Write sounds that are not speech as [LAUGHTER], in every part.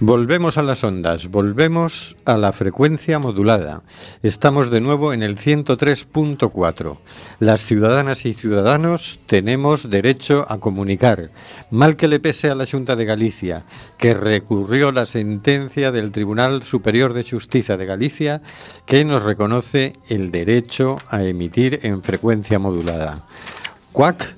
Volvemos a las ondas, volvemos a la frecuencia modulada. Estamos de nuevo en el 103.4. Las ciudadanas y ciudadanos tenemos derecho a comunicar. Mal que le pese a la Junta de Galicia, que recurrió la sentencia del Tribunal Superior de Justicia de Galicia, que nos reconoce el derecho a emitir en frecuencia modulada. Cuac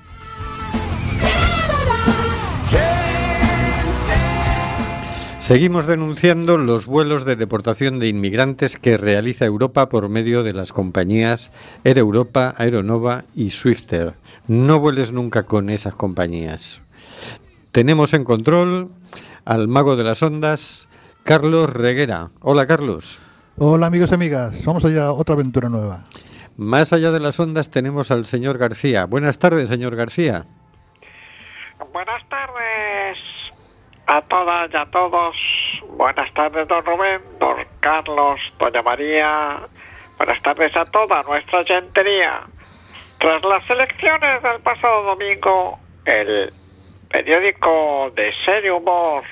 Seguimos denunciando los vuelos de deportación de inmigrantes que realiza Europa por medio de las compañías Air Europa, Aeronova y Swifter. No vueles nunca con esas compañías. Tenemos en control al mago de las ondas, Carlos Reguera. Hola Carlos. Hola amigos y amigas, vamos allá a otra aventura nueva. Más allá de las ondas tenemos al señor García. Buenas tardes, señor García. Buenas tardes a todas y a todos. Buenas tardes, don Rubén, don Carlos, doña María. Buenas tardes a toda nuestra gentería. Tras las elecciones del pasado domingo, el periódico de serio humor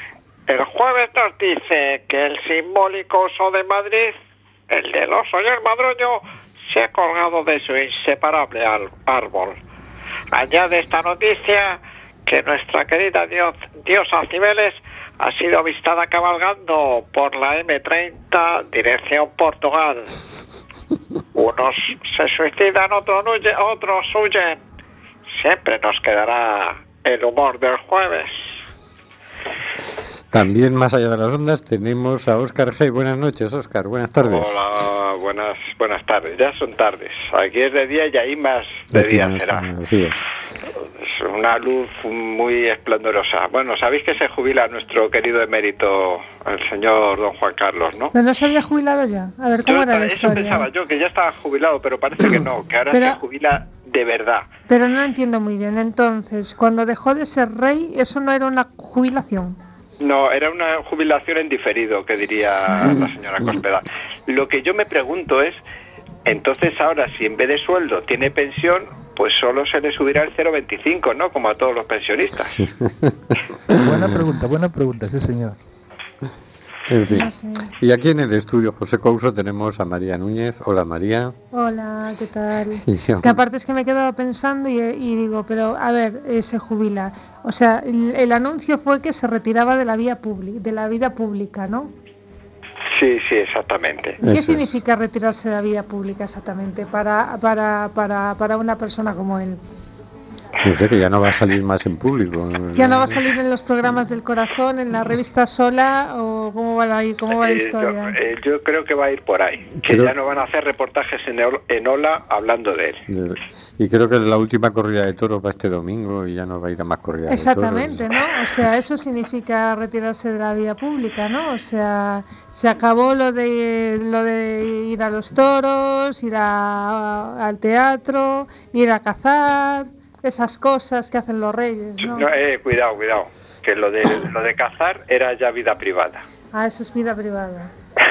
el jueves nos dice que el simbólico oso de Madrid, el del oso y el madroño, se ha colgado de su inseparable árbol. Añade esta noticia que nuestra querida dios, diosa Cibeles ha sido avistada cabalgando por la M30 dirección Portugal. [LAUGHS] Unos se suicidan, otros huyen, otros huyen. Siempre nos quedará el humor del jueves. También más allá de las ondas tenemos a Óscar G. Buenas noches, Óscar. Buenas tardes. Hola, buenas, buenas tardes. Ya son tardes. Aquí es de día y ahí más de Aquí día más, será. Así es. Es una luz muy esplendorosa. Bueno, sabéis que se jubila nuestro querido emérito, el señor don Juan Carlos, ¿no? Pero no se había jubilado ya. A ver, ¿cómo Yo era la eso pensaba historia? yo, que ya estaba jubilado, pero parece que no, que ahora Pero- se jubila de verdad. Pero no entiendo muy bien. Entonces, cuando dejó de ser rey, eso no era una jubilación. No, era una jubilación en diferido, que diría la señora Cospedal. Lo que yo me pregunto es, entonces ahora si en vez de sueldo tiene pensión, pues solo se le subirá el 0,25, ¿no? Como a todos los pensionistas. [LAUGHS] Buena pregunta, buena pregunta, sí señor. En fin. No sé. Y aquí en el estudio José Couso tenemos a María Núñez. Hola María. Hola, ¿qué tal? [LAUGHS] Y Es que aparte es que me he quedado pensando y, y digo, pero a ver, eh, se jubila. O sea, el, el anuncio fue que se retiraba de la vía pública, de la vida pública, ¿no? Sí, sí, exactamente. ¿Qué Eso es. significa retirarse de la vida pública exactamente para, para, para, para una persona como él? No sé, que ya no va a salir más en público. ¿Ya no va a salir en los programas del corazón, en la revista sola o cómo va a ir, cómo va la Eh, yo, historia? eh, yo creo que va a ir por ahí. Que Creo- ya no van a hacer reportajes en, en Ola hablando de él. Y creo que la última corrida de toros va este domingo y ya no va a ir a más corridas Exactamente, de toros. ¿no? O sea, eso significa retirarse de la vía pública, ¿no? O sea, se acabó lo de lo de ir a los toros, ir a- al teatro, ir a cazar, esas cosas que hacen los reyes, ¿no? No, eh, cuidado, cuidado. que lo de, lo de cazar era ya vida privada. Ah, eso es vida privada. [LAUGHS]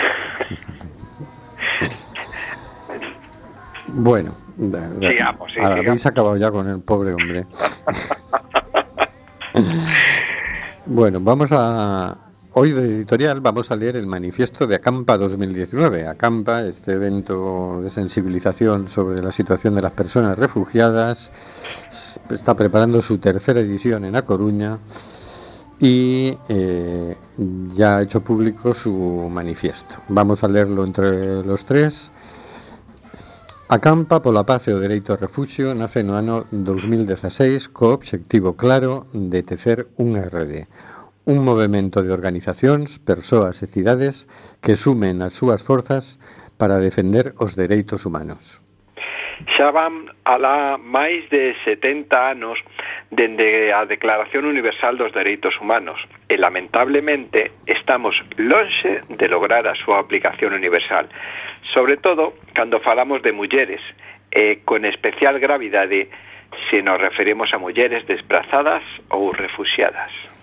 Bueno, da- da- Sigamos, sí, habéis sigamos. acabado ya con el pobre hombre. [LAUGHS] bueno, vamos a... Hoy de editorial vamos a leer el manifiesto de Acampa 2019. Acampa, este evento de sensibilización sobre la situación de las personas refugiadas, está preparando su tercera edición en A Coruña y eh, ya ha hecho público su manifiesto. Vamos a leerlo entre los tres. A Campa pola Paz e o Dereito ao Refuxio nace no ano 2016 co obxectivo claro de tecer unha rede, un movimento de organizacións, persoas e cidades que sumen as súas forzas para defender os dereitos humanos. Xa van alá máis de 70 anos dende a Declaración Universal dos Dereitos Humanos e lamentablemente estamos lonxe de lograr a súa aplicación universal, sobre todo cando falamos de mulleres, e con especial gravidade se nos referimos a mulleres desplazadas ou refugiadas.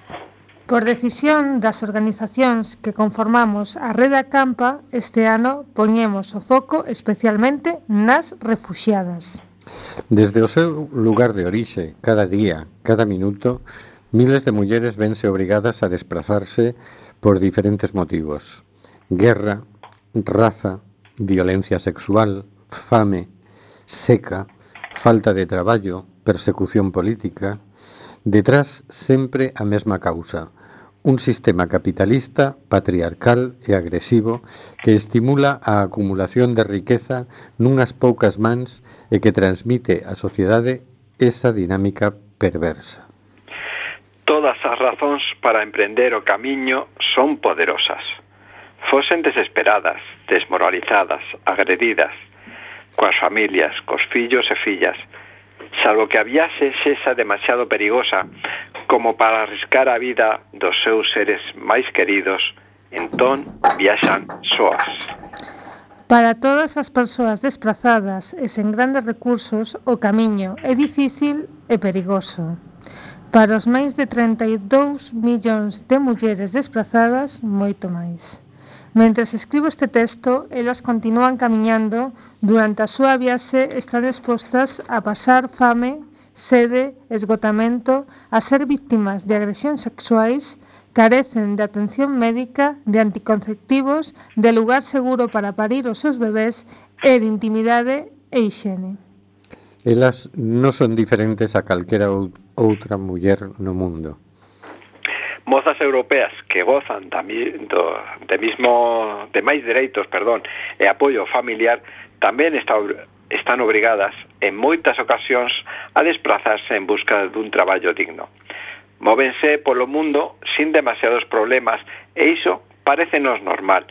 Por decisión das organizacións que conformamos a Rede Acampa, este ano poñemos o foco especialmente nas refuxiadas. Desde o seu lugar de orixe, cada día, cada minuto, miles de mulleres vense obrigadas a desplazarse por diferentes motivos. Guerra, raza, violencia sexual, fame, seca, falta de traballo, persecución política, detrás sempre a mesma causa, un sistema capitalista, patriarcal e agresivo que estimula a acumulación de riqueza nunhas poucas mans e que transmite á sociedade esa dinámica perversa. Todas as razóns para emprender o camiño son poderosas. Fosen desesperadas, desmoralizadas, agredidas, coas familias, cos fillos e fillas, salvo que a viaxe sexa demasiado perigosa como para arriscar a vida dos seus seres máis queridos, entón viaxan soas. Para todas as persoas desplazadas e sen grandes recursos, o camiño é difícil e perigoso. Para os máis de 32 millóns de mulleres desplazadas, moito máis. Mentres escribo este texto, elas continúan camiñando, durante a súa viaxe están expostas a pasar fame, sede, esgotamento, a ser víctimas de agresións sexuais, carecen de atención médica, de anticonceptivos, de lugar seguro para parir os seus bebés e de intimidade e higiene. Elas non son diferentes a calquera outra muller no mundo mozas europeas que gozan da, do, de mismo de máis dereitos, perdón, e apoio familiar tamén está están obrigadas en moitas ocasións a desplazarse en busca dun traballo digno. Móvense polo mundo sin demasiados problemas e iso parecenos normal.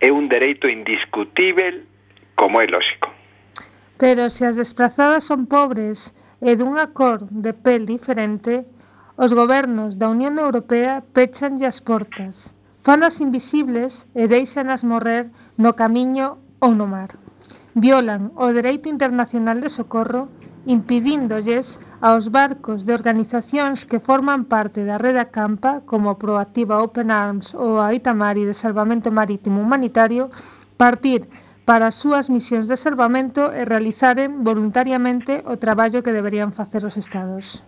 É un dereito indiscutível como é lógico. Pero se as desplazadas son pobres e dunha cor de pel diferente, Os gobernos da Unión Europea pechanlle as portas, fanas invisibles e deixanas morrer no camiño ou no mar. Violan o dereito internacional de socorro impidíndolles aos barcos de organizacións que forman parte da rede Acampa, como Proactiva Open Arms ou a Itamari de Salvamento Marítimo Humanitario, partir para as súas misións de salvamento e realizaren voluntariamente o traballo que deberían facer os Estados.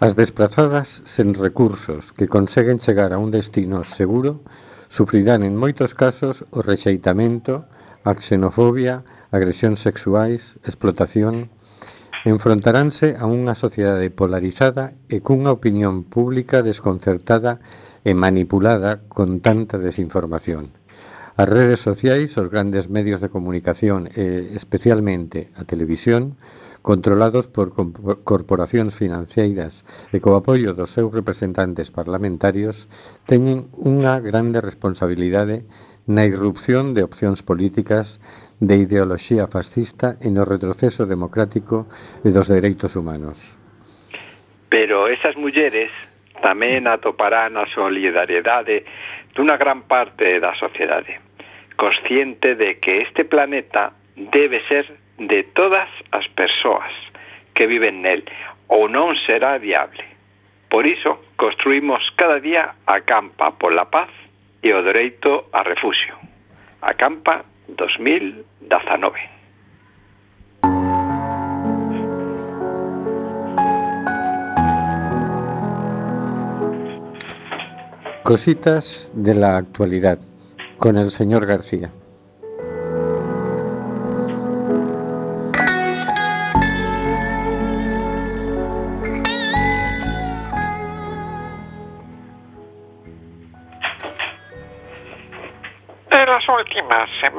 As desplazadas sen recursos que conseguen chegar a un destino seguro sufrirán en moitos casos o rexeitamento, a xenofobia, agresións sexuais, explotación... Enfrontaránse a unha sociedade polarizada e cunha opinión pública desconcertada e manipulada con tanta desinformación. As redes sociais, os grandes medios de comunicación e especialmente a televisión controlados por corporacións financeiras e co apoio dos seus representantes parlamentarios, teñen unha grande responsabilidade na irrupción de opcións políticas de ideoloxía fascista e no retroceso democrático e dos dereitos humanos. Pero esas mulleres tamén atoparán a solidariedade dunha gran parte da sociedade, consciente de que este planeta debe ser de todas as persoas que viven nel ou non será viable. Por iso, construimos cada día acampa por la paz e o dereito a refugio. Acampa 2019. Cositas de la actualidad con el señor García.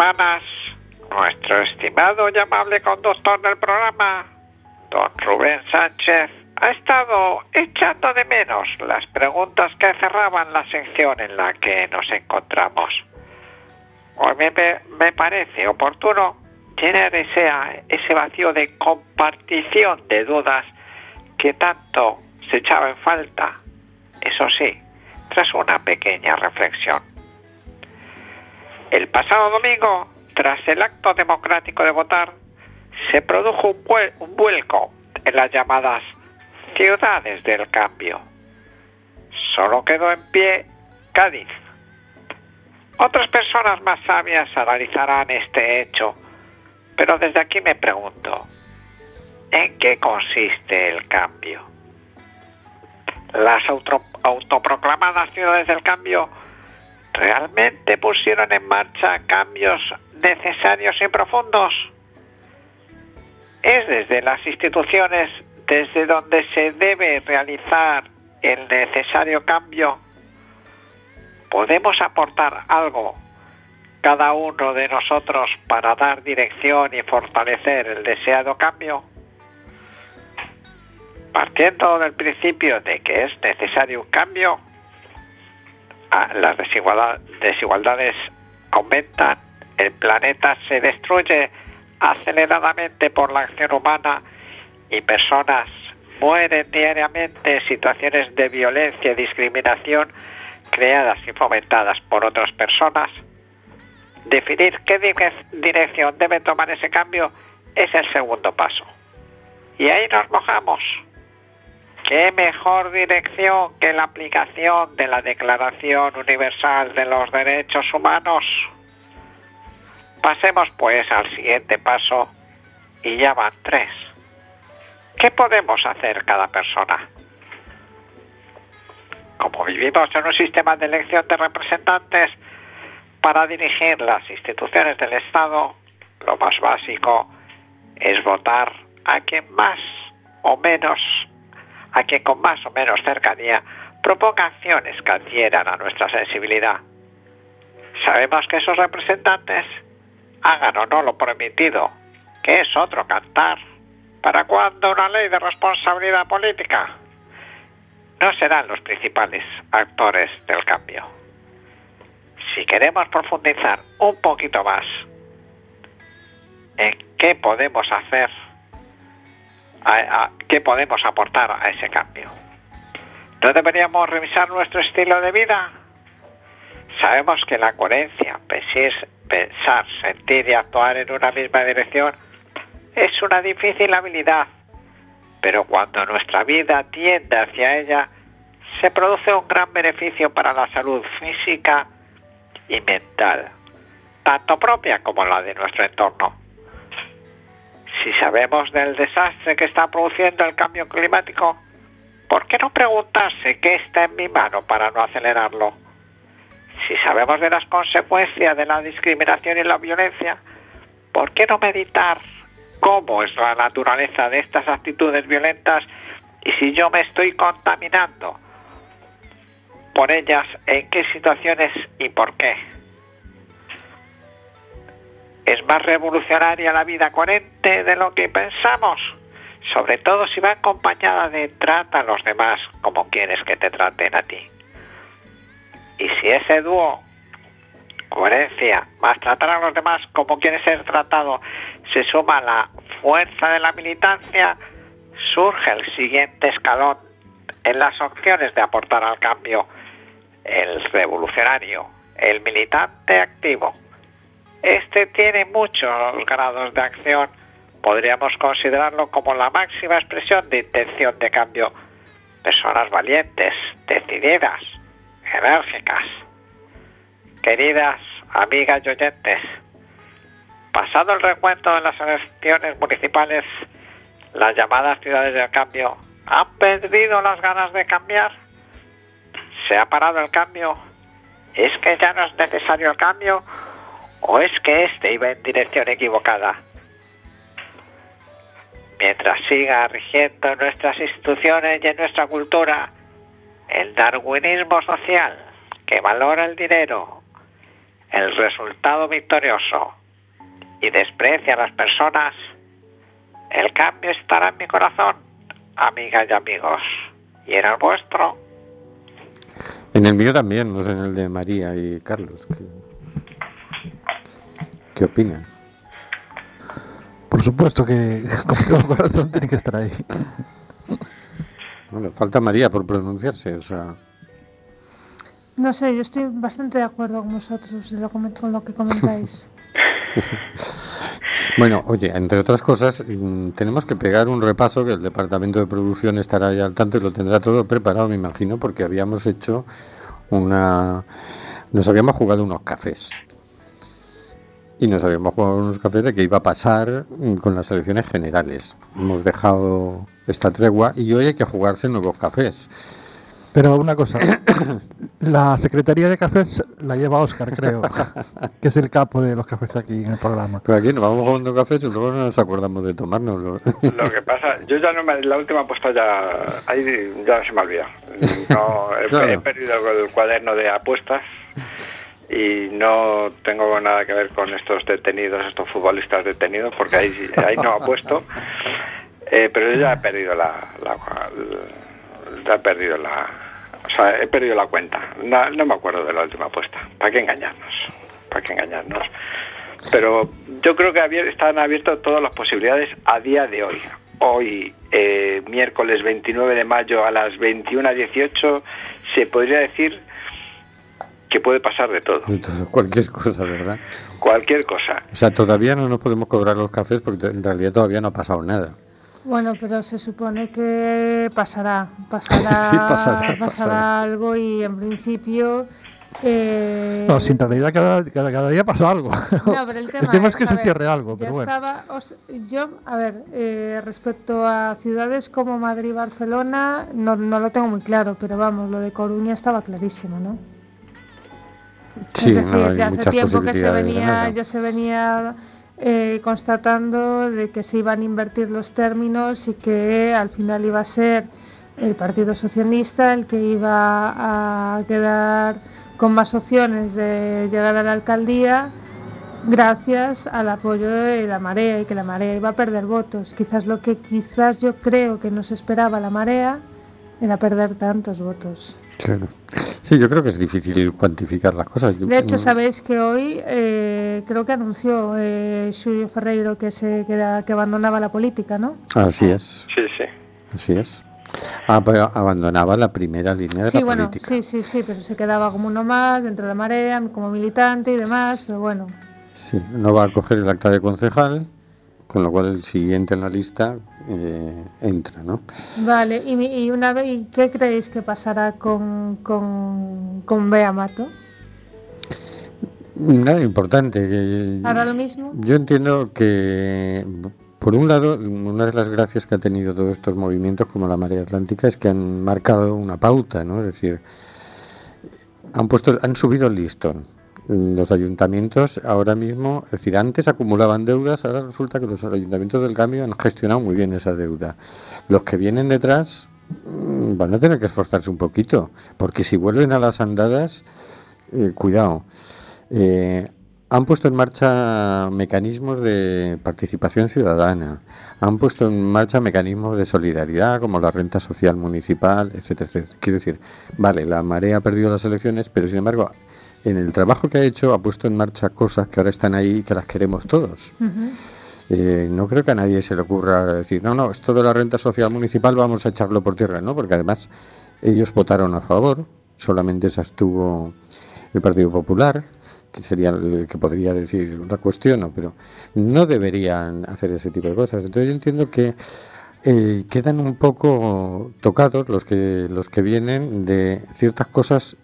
Semanas, nuestro estimado y amable conductor del programa, don Rubén Sánchez, ha estado echando de menos las preguntas que cerraban la sección en la que nos encontramos. Hoy me, me- me parece oportuno llenar ese, ese vacío de compartición de dudas que tanto se echaba en falta, eso sí, tras una pequeña reflexión. El pasado domingo, tras el acto democrático de votar, se produjo un, vuel- un vuelco en las llamadas ciudades del cambio. Solo quedó en pie Cádiz. Otras personas más sabias analizarán este hecho, pero desde aquí me pregunto, ¿en qué consiste el cambio? Las auto- autoproclamadas ciudades del cambio realmente pusieron en marcha cambios necesarios y profundos. Es desde las instituciones desde donde se debe realizar el necesario cambio. ¿Podemos aportar algo cada uno de nosotros para dar dirección y fortalecer el deseado cambio? Partiendo del principio de que es necesario un cambio, las desigualdad- desigualdades aumentan, el planeta se destruye aceleradamente por la acción humana y personas mueren diariamente en situaciones de violencia y discriminación creadas y fomentadas por otras personas. Definir qué dire- dirección debe tomar ese cambio es el segundo paso. Y ahí nos mojamos. ¿Qué mejor dirección que la aplicación de la Declaración Universal de los Derechos Humanos? Pasemos pues al siguiente paso y ya van tres. ¿Qué podemos hacer cada persona? Como vivimos en un sistema de elección de representantes para dirigir las instituciones del Estado, lo más básico es votar a quien más o menos, a quien con más o menos cercanía proponga acciones que adhieran a nuestra sensibilidad. Sabemos que esos representantes hagan o no lo permitido, que es otro cantar. ¿Para cuándo una ley de responsabilidad política? No serán los principales actores del cambio. Si queremos profundizar un poquito más en qué podemos hacer, qué podemos aportar a ese cambio, ¿no deberíamos revisar nuestro estilo de vida? Sabemos que la coherencia, pensar, sentir y actuar en una misma dirección es una difícil habilidad, pero cuando nuestra vida tiende hacia ella, se produce un gran beneficio para la salud física y mental, tanto propia como la de nuestro entorno. Si sabemos del desastre que está produciendo el cambio climático, ¿por qué no preguntarse qué está en mi mano para no acelerarlo? Si sabemos de las consecuencias de la discriminación y la violencia, ¿por qué no meditar cómo es la naturaleza de estas actitudes violentas y si yo me estoy contaminando por ellas, en qué situaciones y por qué? ¿Es más revolucionaria la vida coherente de lo que pensamos? Sobre todo si va acompañada de trata a los demás como quieres que te traten a ti. Y si ese dúo, coherencia, más tratar a los demás como quieres ser tratado, se suma a la fuerza de la militancia, surge el siguiente escalón en las opciones de aportar al cambio, el revolucionario, el militante activo. Este tiene muchos grados de acción, podríamos considerarlo como la máxima expresión de intención de cambio, personas valientes, decididas, enérgicas. Queridas amigas y oyentes, pasado el recuento de las elecciones municipales, las llamadas ciudades del cambio han perdido las ganas de cambiar. ¿Se ha parado el cambio? ¿Es que ya no es necesario el cambio? ¿O es que este iba en dirección equivocada? Mientras siga rigiendo en nuestras instituciones y en nuestra cultura el darwinismo social que valora el dinero, el resultado victorioso y desprecia a las personas, el cambio estará en mi corazón, amigas y amigos, y en el vuestro. En el mío también, no sé, en el de María y Carlos. ¿Qué, qué opinan? Por supuesto que [LAUGHS] todo corazón tiene que estar ahí. Bueno, falta María por pronunciarse, o sea... No sé, yo estoy bastante de acuerdo con vosotros de lo con lo que comentáis. [LAUGHS] Bueno, oye, entre otras cosas, mm, tenemos que pegar un repaso que el departamento de producción estará ya al tanto y lo tendrá todo preparado, me imagino, porque habíamos hecho una... Nos habíamos jugado unos cafés. Y nos habíamos jugado unos cafés de qué iba a pasar mm, con las elecciones generales. Hemos dejado esta tregua y hoy hay que jugarse nuevos cafés. Pero una cosa, [COUGHS] la Secretaría de Cafés la lleva Oscar, creo, [LAUGHS] que es el capo de los cafés aquí en el programa. Pero aquí nos vamos jugando cafés y luego no nos acordamos de tomárnoslo. [LAUGHS] Lo que pasa, yo ya no me, la última apuesta ya, ahí ya se me olvida. No, he, Claro. he perdido el, cuaderno de apuestas y no tengo nada que ver con estos detenidos, estos futbolistas detenidos, porque ahí, ahí no apuesto. [LAUGHS] Eh, pero yo ya he perdido la, la- la- ya he perdido la, o sea, he perdido la cuenta. No, no me acuerdo de la última apuesta. ¿Para qué engañarnos? ¿Para qué engañarnos? Pero yo creo que están abiertas todas las posibilidades a día de hoy. Hoy, eh, miércoles 29 de mayo a las 21.18, se podría decir que puede pasar de todo. Entonces, cualquier cosa, ¿verdad? Cualquier cosa. O sea, todavía no nos podemos cobrar los cafés porque en realidad todavía no ha pasado nada. Bueno, pero se supone que pasará, [LAUGHS] pasará, Sí, pasará, pasará pasará. algo y en principio... eh, No, si en realidad cada, cada, cada día pasa algo. No, pero el [LAUGHS] tema, es que se ver, cierre algo, pero bueno. estaba, os- yo, a ver, eh, respecto a ciudades como Madrid y Barcelona, no, no lo tengo muy claro, pero vamos, lo de Coruña estaba clarísimo, ¿no? Sí, es decir, no, ya hace tiempo que se venía, ya se venía eh, constatando de que se iban a invertir los términos y que al final iba a ser el Partido Socialista el que iba a quedar con más opciones de llegar a la alcaldía gracias al apoyo de la marea y que la marea iba a perder votos. Quizás lo que quizás yo creo que no se esperaba la marea era perder tantos votos. Claro. Sí, yo creo que es difícil cuantificar las cosas. De hecho, mm, sabéis que hoy eh, creo que anunció eh, Xulio Ferreiro que se que, era- que abandonaba la política, ¿no? Así es, Sí, sí. así es. Ah, pero abandonaba la primera línea de Sí, la bueno, política. sí, sí, sí, pero se quedaba como uno más dentro de la marea, como militante y demás, pero bueno. Sí, no va a coger el acta de concejal, con lo cual el siguiente en la lista eh, entra, ¿no? Vale, y, y una vez, ¿y qué creéis que pasará con, con, con Bea Mato? Nada importante. que- ¿Hará lo mismo? Yo entiendo que, por un lado, una de las gracias que ha tenido todos estos movimientos, como la Marea Atlántica, es que han marcado una pauta, ¿no? Es decir, han puesto, han subido el listón. Los ayuntamientos ahora mismo, es decir, antes acumulaban deudas, ahora resulta que los ayuntamientos del cambio han gestionado muy bien esa deuda. Los que vienen detrás mm, van a tener que esforzarse un poquito, porque si vuelven a las andadas, eh, cuidado. Eh, han puesto en marcha mecanismos de participación ciudadana, han puesto en marcha mecanismos de solidaridad como la renta social municipal, etcétera, etcétera. Quiero decir, vale, la marea ha perdido las elecciones, pero sin embargo, en el trabajo que ha hecho ha puesto en marcha cosas que ahora están ahí y que las queremos todos. Eh, no creo que a nadie se le ocurra decir, no, no, esto de la renta social municipal vamos a echarlo por tierra, ¿no? Porque además ellos votaron a favor, solamente se abstuvo el Partido Popular, que sería el que podría decir la cuestión, ¿no? pero no deberían hacer ese tipo de cosas. Entonces yo entiendo que eh, quedan un poco tocados los que, los que vienen de ciertas cosas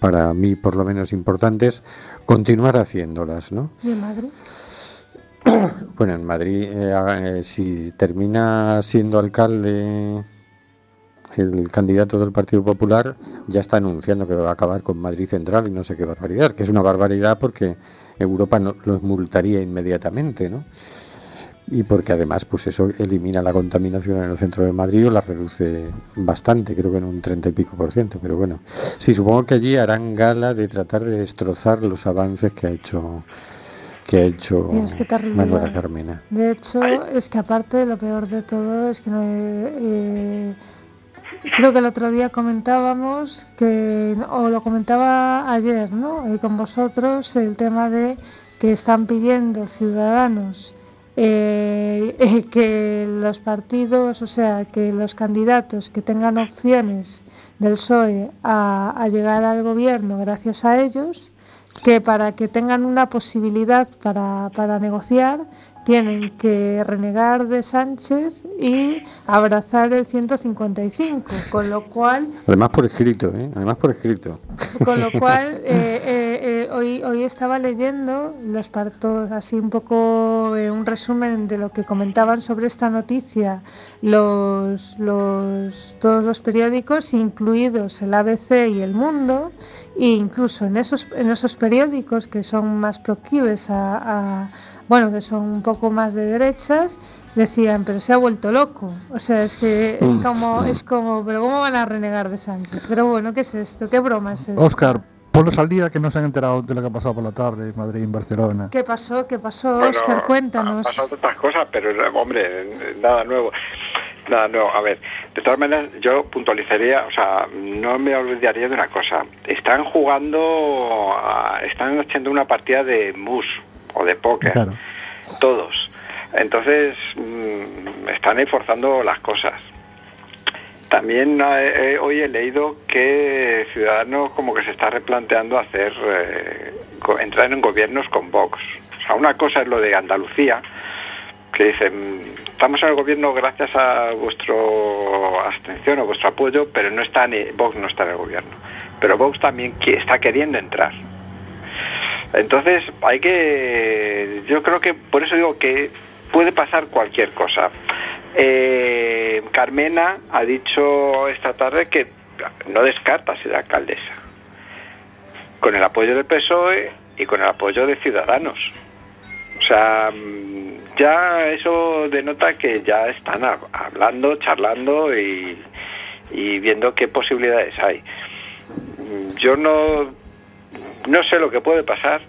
para mí por lo menos importantes, continuar haciéndolas, ¿no? ¿Y en Madrid? [CLEARS THROAT] Bueno, en Madrid, eh, eh, si termina siendo alcalde el candidato del Partido Popular, ya está anunciando que va a acabar con Madrid Central y no sé qué barbaridad, que es una barbaridad porque Europa no, los multaría inmediatamente, ¿no? Y porque además, pues eso elimina la contaminación en el centro de Madrid o la reduce bastante, creo que en un 30 y pico por ciento, pero bueno, sí, supongo que allí harán gala de tratar de destrozar los avances que ha hecho que ha hecho Dios. Manuela Carmena. De hecho, es que aparte lo peor de todo es que no, eh, creo que el otro día comentábamos que o lo comentaba ayer, ¿no? Eh, con vosotros el tema de que están pidiendo ciudadanos eh, [LAUGHS] que los partidos, o sea, que los candidatos que tengan opciones del PSOE a, a llegar al gobierno gracias a ellos, que para que tengan una posibilidad para, para negociar tienen que renegar de Sánchez y abrazar el 155, con lo cual... Además por escrito, ¿eh? Además por escrito. Con lo [LAUGHS] cual, eh, eh, eh, hoy, hoy estaba leyendo los partos, así un poco eh, un resumen de lo que comentaban sobre esta noticia los, los, todos los periódicos, incluidos el ABC y el Mundo, e incluso en esos, en esos periódicos que son más proclives a, a bueno, que son un poco más de derechas, decían, pero se ha vuelto loco. O sea, es que es como, es como, pero ¿cómo van a renegar de Sánchez? Pero bueno, ¿qué es esto? ¿Qué broma es esto? Oscar, ponlos al día que no se han enterado de lo que ha pasado por la tarde en Madrid y en Barcelona. ¿Qué pasó? ¿Qué pasó, Bueno, Oscar? Han Cuéntanos. pasado tantas cosas, pero hombre, nada nuevo. Nada nuevo. A ver, de todas maneras, yo puntualizaría, o sea, no me olvidaría de una cosa. Están jugando, están haciendo una partida de mus o de póker. Claro. Todos. Entonces, mm, están ahí forzando las cosas. También eh, eh, hoy he leído que Ciudadanos como que se está replanteando hacer eh, entrar en gobiernos con Vox. O sea, una cosa es lo de Andalucía, que dicen, estamos en el gobierno gracias a vuestro abstención o vuestro apoyo, pero no está ni, Vox no está en el gobierno. Pero Vox también qui- está queriendo entrar. Entonces hay que, yo creo que por eso digo que puede pasar cualquier cosa. Eh, Carmena ha dicho esta tarde que no descarta ser alcaldesa, con el apoyo del PSOE y con el apoyo de Ciudadanos. O sea, mm, ya eso denota que ya están hab- hablando, charlando y, y viendo qué posibilidades hay. Mm, Yo no, no sé lo que puede pasar.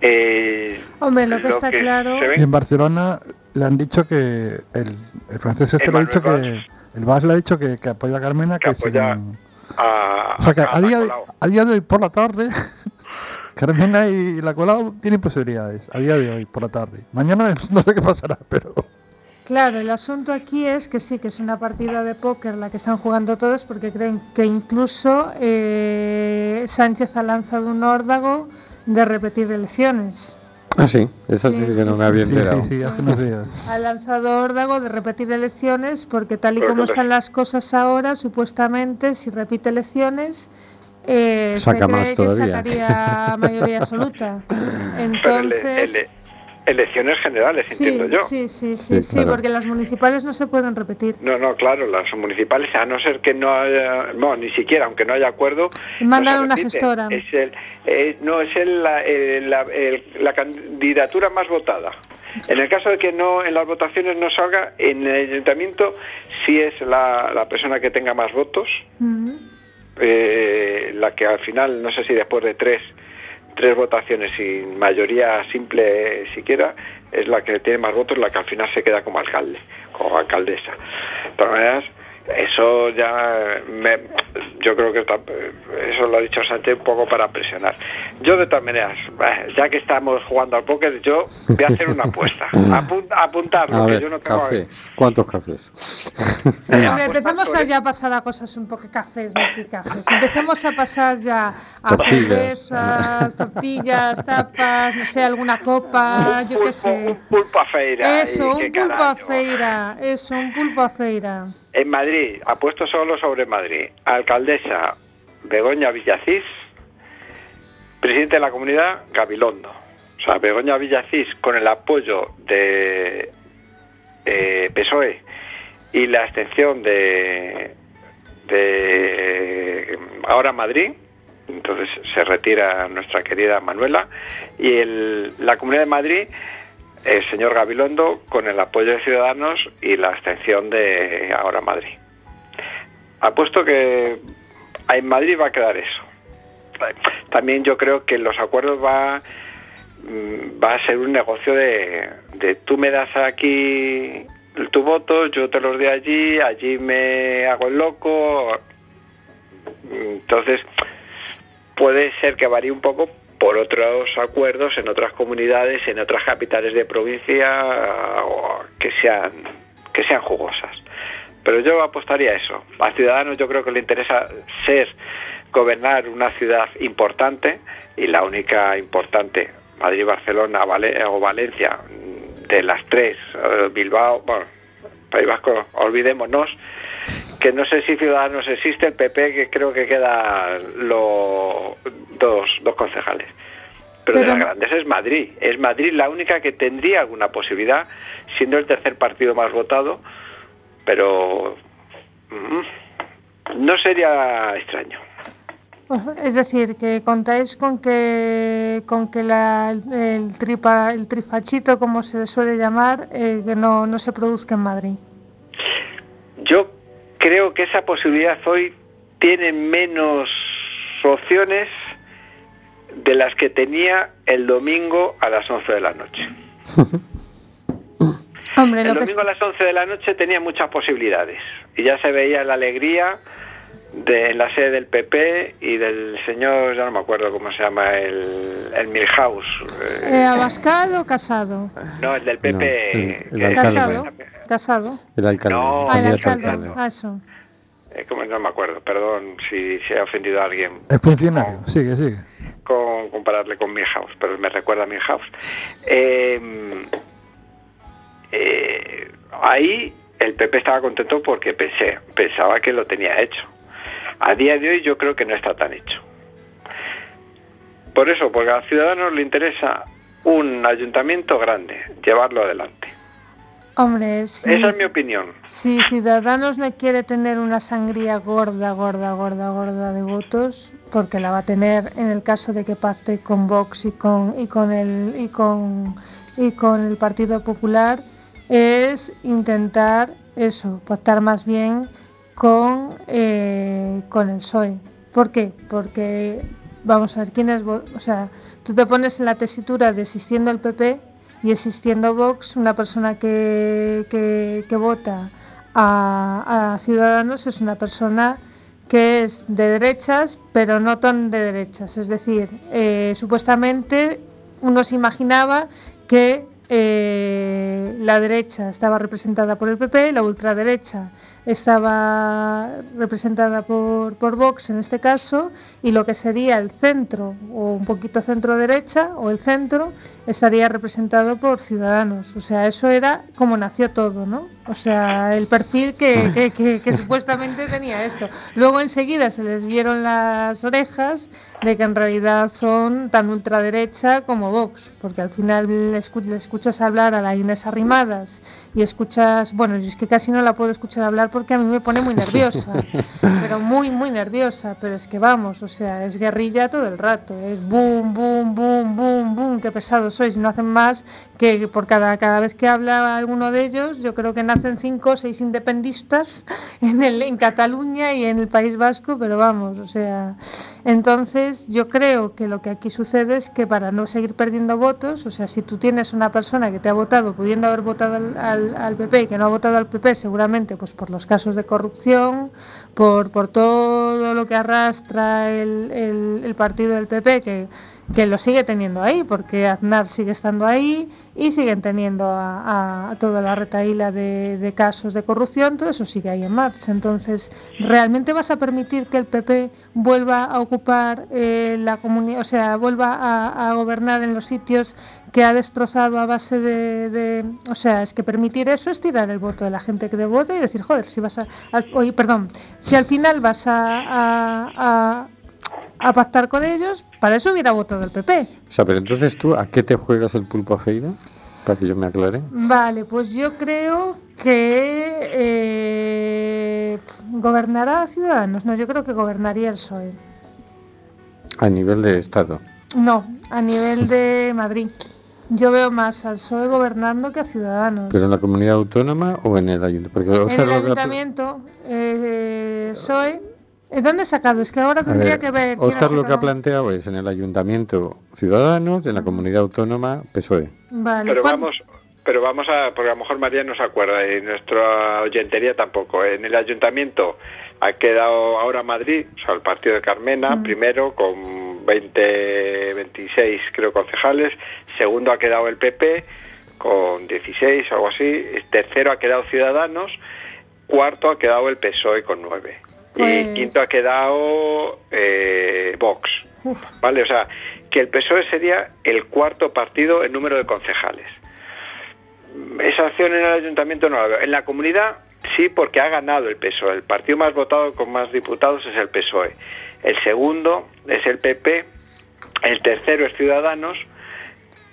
Eh, Hombre, lo que está claro- Y en Barcelona le han dicho que el, el francés este le ha dicho que el Valls le ha dicho que, que apoya a Carmena que, Que apoya sin- a, o sea que a a día, de, a día de hoy por la tarde [LAUGHS] Carmena y la Colau tienen posibilidades a día de hoy por la tarde. Mañana [LAUGHS] no sé qué pasará pero Claro, el asunto aquí es que sí, que es una partida de póker la que están jugando todos porque creen que incluso eh, Sánchez ha lanzado un órdago de repetir elecciones. Ah, sí, esa sí, Sí, que sí, no sí, me había enterado. sí, sí, hace unos días [LAUGHS] Ha lanzado órdago de repetir elecciones porque tal y como que- están las cosas ahora, supuestamente si repite elecciones eh, Saca se cree más que todavía. sacaría mayoría absoluta. [LAUGHS] Entonces, elecciones generales, sí, entiendo yo. sí, sí, sí, Sí, sí, claro. porque las municipales no se pueden repetir. No, no, claro, las municipales, a no ser que no haya, no, ni siquiera, aunque no haya acuerdo, Mandan no una gestora. Es el, eh, no, es el, la, el- la- el- la candidatura más votada. En el caso de que no en las votaciones no salga, en el ayuntamiento sí es la, la persona que tenga más votos, eh, la que al final, no sé si después de tres, tres votaciones sin mayoría simple eh, siquiera, es la que tiene más votos, la que al final se queda como alcalde o alcaldesa. Eso ya, me, yo creo que está, eso lo ha dicho Sánchez un poco para presionar. Yo de todas maneras, eh, ya que estamos jugando al póker, yo voy a hacer una apuesta. [LAUGHS] Apun- apuntarlo, A que ver, yo no tengo... cafés. ¿Cuántos cafés? [LAUGHS] Tanto, a ya pasar a cosas un poco cafés, no cafés. Empecemos a pasar ya a Tortillas. cervezas, tortillas, tapas, no sé, alguna copa, un yo qué sé. un pulpo a feira. Eso, un pulpo a feira, eso, un pulpo a feira. En Madrid, apuesto solo sobre Madrid. Alcaldesa Begoña Villacís, presidente de la comunidad Gabilondo. O sea, Begoña Villacís con el apoyo de eh, PSOE y la abstención de, ahora Madrid. Entonces se retira nuestra querida Manuela y la Comunidad de Madrid el señor Gabilondo con el apoyo de Ciudadanos y la abstención de Ahora Madrid. Apuesto que en Madrid va a quedar eso. También yo creo que los acuerdos va, mm, va a ser un negocio de, de tú me das aquí tu voto, yo te los doy allí, allí me hago el loco. Entonces, puede ser que varíe un poco por otros acuerdos en otras comunidades, en otras capitales de provincia que sean que sean jugosas. Pero yo apostaría a eso. A Ciudadanos yo creo que le interesa ser gobernar una ciudad importante y la única importante, Madrid, Barcelona Vale- o Valencia, de las tres, eh, Bilbao, bueno, País Vasco, olvidémonos, que no sé si Ciudadanos existe, el PP que creo que queda lo- dos, dos concejales. Pero, de las grandes es Madrid. Es Madrid la única que tendría alguna posibilidad, siendo el tercer partido más votado, pero mm, no sería extraño. Es decir, que contáis con que con que la- el, tripa, el trifachito, como se suele llamar, eh, que no, no se produzca en Madrid. Yo creo que esa posibilidad hoy tiene menos opciones de las que tenía el domingo a las 11 de la noche. [LAUGHS] Hombre, El que domingo a las 11 de la noche tenía muchas posibilidades y ya se veía la alegría de la sede del PP y del señor, ya no me acuerdo cómo se llama, el, el Milhouse. eh, eh, Abascal o Casado. no, el del PP. No, el- el que- alcalde. Casado. Casado. El alcalde. No, Ah, el candidato a alcalde. alcalde. Ah, eso. eh, como no me acuerdo, perdón si se ha ofendido a alguien El funcionario, sigue, sigue. con compararle con Milhouse, pero me recuerda a Milhouse. Eh, eh, ahí el PP estaba contento porque pensé, pensaba que lo tenía hecho. A día de hoy yo creo que no está tan hecho. Por eso, porque a los ciudadanos le interesa un ayuntamiento grande, llevarlo adelante. Hombre, sí. Esa es mi opinión. Si Ciudadanos no quiere tener una sangría gorda, gorda, gorda, gorda de votos, porque la va a tener en el caso de que pacte con Vox y con y con el y con y con el Partido Popular, es intentar eso, pactar más bien con eh, con el PSOE. ¿Por qué? Porque vamos a ver quién es, o sea, tú te pones en la tesitura de existiendo el PP y existiendo Vox, una persona que, que, que vota a, a Ciudadanos es una persona que es de derechas, pero no tan de derechas. Es decir, eh, supuestamente uno se imaginaba que eh, la derecha estaba representada por el PP, la ultraderecha estaba representada por, por Vox en este caso, y lo que sería el centro o un poquito centro derecha o el centro estaría representado por Ciudadanos. O sea, eso era como nació todo, ¿no? O sea, el perfil que, que- que- que [LAUGHS] supuestamente tenía esto. Luego enseguida se les vieron las orejas de que en realidad son tan ultraderecha como Vox, porque al final le, escu- le escuchas hablar a la Inés Arrimadas y escuchas, bueno, yo es que casi no la puedo escuchar hablar porque a mí me pone muy nerviosa, [LAUGHS] pero muy, muy nerviosa, pero es que vamos, o sea, es guerrilla todo el rato, es boom, boom, boom, boom, boom, qué pesados sois, no hacen más que por cada, cada vez que habla alguno de ellos, yo creo que nacen cinco o seis independistas [LAUGHS] en, el, en Cataluña y en el País Vasco, pero vamos, o sea, entonces yo creo que lo que aquí sucede es que para no seguir perdiendo votos, o sea, si tú tienes una persona que te ha votado, pudiendo haber votado al, al, PP y que no ha votado al PP, seguramente pues por los casos de corrupción, por, por todo lo que arrastra el, el partido del PP, que, que, lo sigue teniendo ahí, porque Aznar sigue estando ahí y siguen teniendo a, a toda la retaíla de, casos de corrupción, todo eso sigue ahí en marcha. Entonces, ¿realmente vas a permitir que el PP vuelva a ocupar eh, la comunidad, o sea, vuelva a, gobernar en los sitios que ha destrozado a base de, O sea, es que permitir eso es tirar el voto de la gente que de voto y decir, joder, si vas a... a oye, perdón, si al final vas a, a pactar con ellos, para eso hubiera votado el PP. O sea, pero entonces tú, ¿a qué te juegas el pulpo a Feira? Para que yo me aclare. Vale, pues yo creo que eh, gobernará a Ciudadanos. No, yo creo que gobernaría el PSOE. A nivel de Estado. No, a nivel de [LAUGHS] Madrid. Yo veo más al PSOE gobernando que a Ciudadanos. ¿Pero en la comunidad autónoma o en el ayuntamiento? Porque en el ayuntamiento, eh, PSOE ¿Dónde he sacado? Es que ahora tendría ver, que ver. Oscar lo que ha planteado es en el ayuntamiento Ciudadanos, en la comunidad autónoma PSOE. Vale. Pero vamos, pero vamos a, porque a lo mejor María no se acuerda y nuestra oyentería tampoco. En el ayuntamiento ha quedado ahora Madrid, o sea, el partido de Carmena, sí. primero con 20, 26 creo concejales, segundo ha quedado el PP con 16 o algo así, tercero ha quedado Ciudadanos, cuarto ha quedado el PSOE con 9. Pues... Y quinto ha quedado eh, Vox. Uf. ¿Vale? O sea, que el PSOE sería el cuarto partido en número de concejales. Esa acción en el ayuntamiento no la veo. En la comunidad sí, porque ha ganado el PSOE. El partido más votado con más diputados es el PSOE. El segundo es el PP. El tercero es Ciudadanos.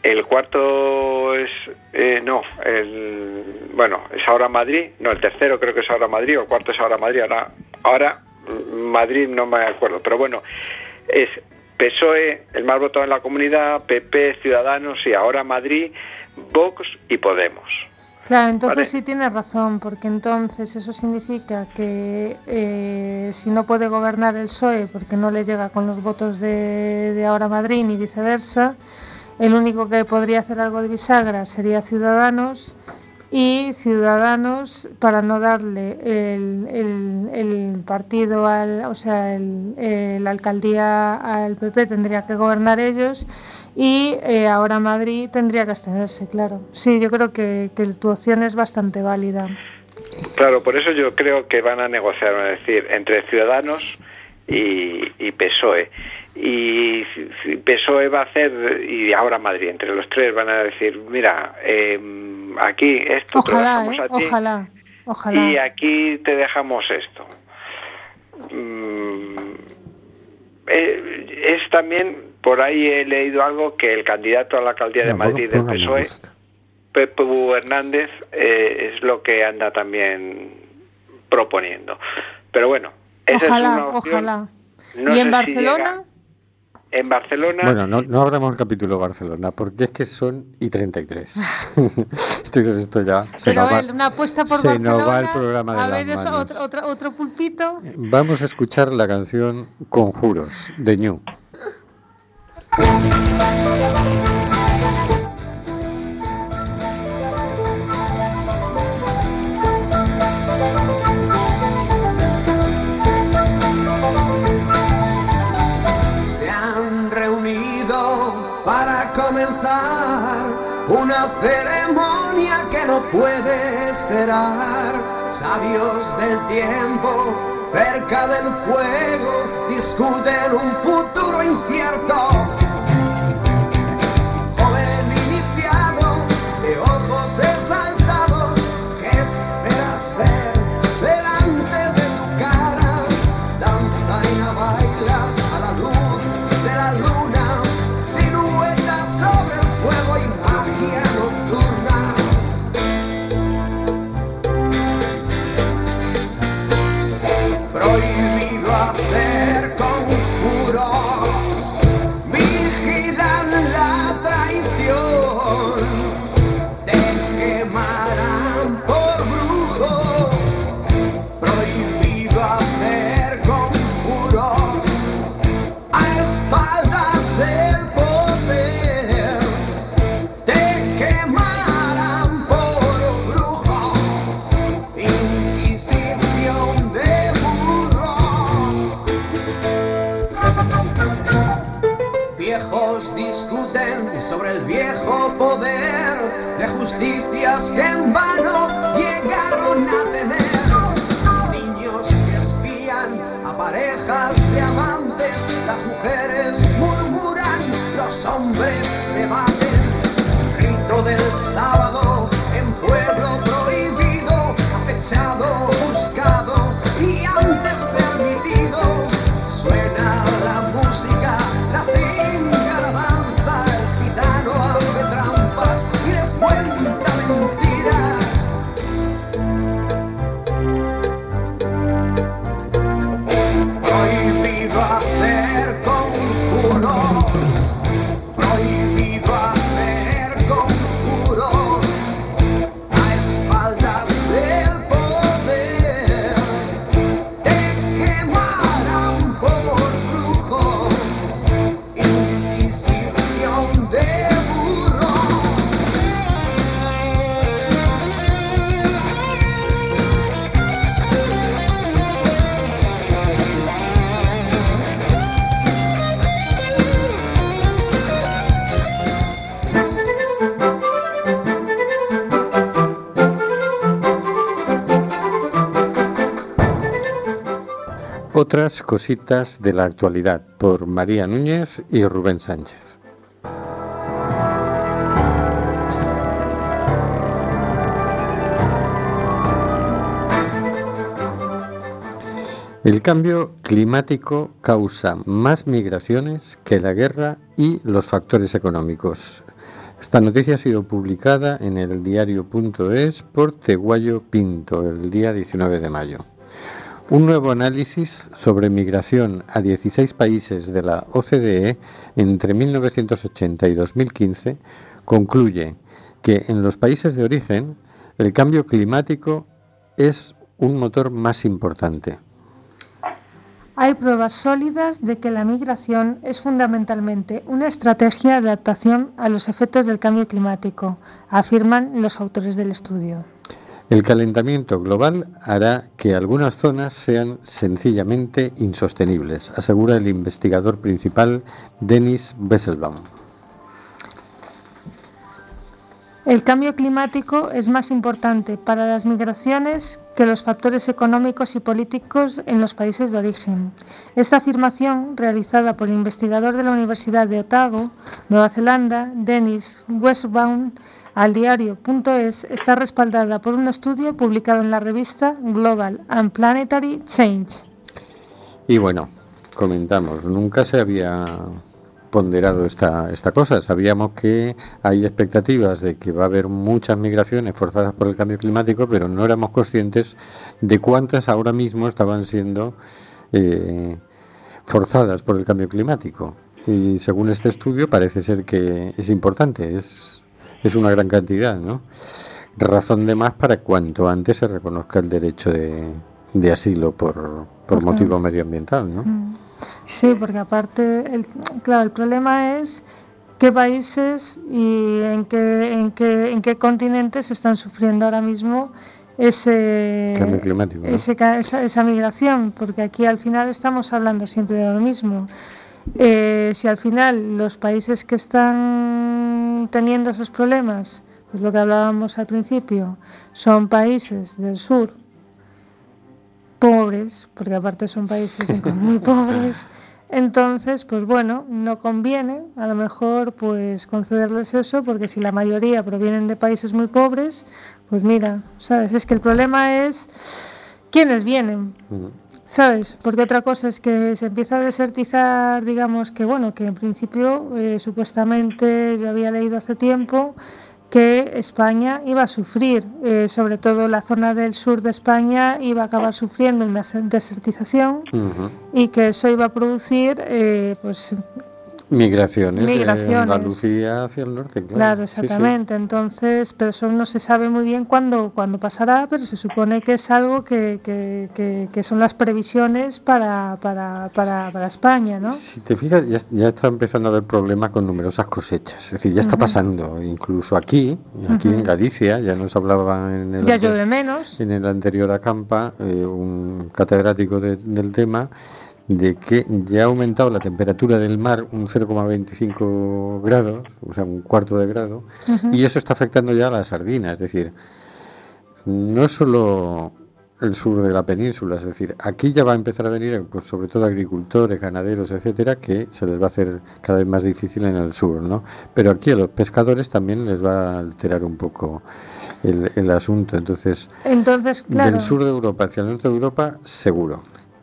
El cuarto es, eh, no, el, bueno, es ahora Madrid, no, el tercero creo que es ahora Madrid, o el cuarto es ahora Madrid, ahora, ahora Madrid no me acuerdo, pero bueno, es PSOE, el más votado en la comunidad, PP, Ciudadanos y ahora Madrid, Vox y Podemos. Claro, entonces ¿Vale? sí tienes razón, porque entonces eso significa que eh, si no puede gobernar el PSOE porque no le llega con los votos de, de ahora Madrid ni viceversa, el único que podría hacer algo de bisagra sería Ciudadanos y Ciudadanos para no darle el, el, partido al, o sea, la alcaldía al PP tendría que gobernar ellos y eh, ahora Madrid tendría que abstenerse, claro. Sí, yo creo que, que tu opción es bastante válida. Claro, por eso yo creo que van a negociar, es decir, entre Ciudadanos y, y PSOE y PSOE va a hacer, y ahora Madrid, entre los tres van a decir, mira, eh, aquí esto ojalá, te eh, a ti, ojalá, ojalá. y aquí te dejamos esto. Mm, eh, es también, por ahí he leído algo que el candidato a la alcaldía de Madrid del PSOE, Pepe Hernández, eh, es lo que anda también proponiendo. Pero bueno, esa ojalá, es una opción. ojalá. No ¿Y en Barcelona? Si en Barcelona. Bueno, no, no abramos el capítulo Barcelona, porque es que son y 33. [LAUGHS] esto, esto ya se Pero nos va, una apuesta por se Barcelona. nos va el programa de a las ver, eso, manos. otro, otro, otro pulpito. Vamos a escuchar la canción Conjuros de Ñu. Ceremonia que no puede esperar. Sabios del tiempo, cerca del fuego, discuten un futuro incierto. Cositas de la actualidad por María Núñez y Rubén Sánchez. El cambio climático causa más migraciones que la guerra y los factores económicos. Esta noticia ha sido publicada en el diario.es por Teguayo Pinto el día 19 de mayo. Un nuevo análisis sobre migración a 16 países de la OCDE entre 1980 y 2015 concluye que en los países de origen el cambio climático es un motor más importante. Hay pruebas sólidas de que la migración es fundamentalmente una estrategia de adaptación a los efectos del cambio climático, afirman los autores del estudio. El calentamiento global hará que algunas zonas sean sencillamente insostenibles, asegura el investigador principal Denis Wesselbaum. El cambio climático es más importante para las migraciones que los factores económicos y políticos en los países de origen. Esta afirmación, realizada por el investigador de la Universidad de Otago, Nueva Zelanda, Dennis Westbaum, al diario.es, está respaldada por un estudio publicado en la revista Global and Planetary Change. Y bueno, comentamos, nunca se había ponderado esta, esta cosa. Sabíamos que hay expectativas de que va a haber muchas migraciones forzadas por el cambio climático, pero no éramos conscientes de cuántas ahora mismo estaban siendo eh, forzadas por el cambio climático. Y según este estudio parece ser que es importante, es, es una gran cantidad, ¿no? Razón de más para cuanto antes se reconozca el derecho de, de asilo por, por motivo medioambiental, ¿no? Mm. Sí, porque aparte, el, claro, el problema es qué países y en qué, en qué, en qué continentes están sufriendo ahora mismo ese, Cambio climático, ¿no? ese esa, esa migración, porque aquí al final estamos hablando siempre de lo mismo. Eh, si al final los países que están teniendo esos problemas, pues lo que hablábamos al principio, son países del sur, pobres, porque aparte son países muy [LAUGHS] pobres, entonces, pues bueno, no conviene a lo mejor pues concederles eso, porque si la mayoría provienen de países muy pobres, pues mira, ¿sabes? Es que el problema es quiénes vienen. ¿Sabes? Porque otra cosa es que se empieza a desertizar, digamos que bueno, que en principio eh, supuestamente yo había leído hace tiempo que España iba a sufrir, eh, sobre todo la zona del sur de España iba a acabar sufriendo una se- desertización y que eso iba a producir pues pues Migraciones, Migraciones. de Andalucía hacia el norte, claro. Claro, Sí, sí. exactamente. Entonces, pero eso no se sabe muy bien cuándo, cuándo pasará, pero se supone que es algo que, que, que- que son las previsiones para, para, para, para España, ¿no? Si te fijas, ya, ya está empezando a haber problemas con numerosas cosechas. Es decir, ya está pasando. Incluso aquí, aquí en Galicia, ya nos hablaba en el, Ya ante- llueve menos. en el anterior acampa, eh, un catedrático de- del tema, de que ya ha aumentado la temperatura del mar un 0,25 grados, o sea, un cuarto de grado, y eso está afectando ya a la sardina, es decir, no solo el sur de la península, es decir, aquí ya va a empezar a venir, pues sobre todo agricultores, ganaderos, etcétera, que se les va a hacer cada vez más difícil en el sur, ¿no? Pero aquí a los pescadores también les va a alterar un poco el, el asunto, entonces, Entonces, claro. del sur de Europa hacia el norte de Europa, seguro.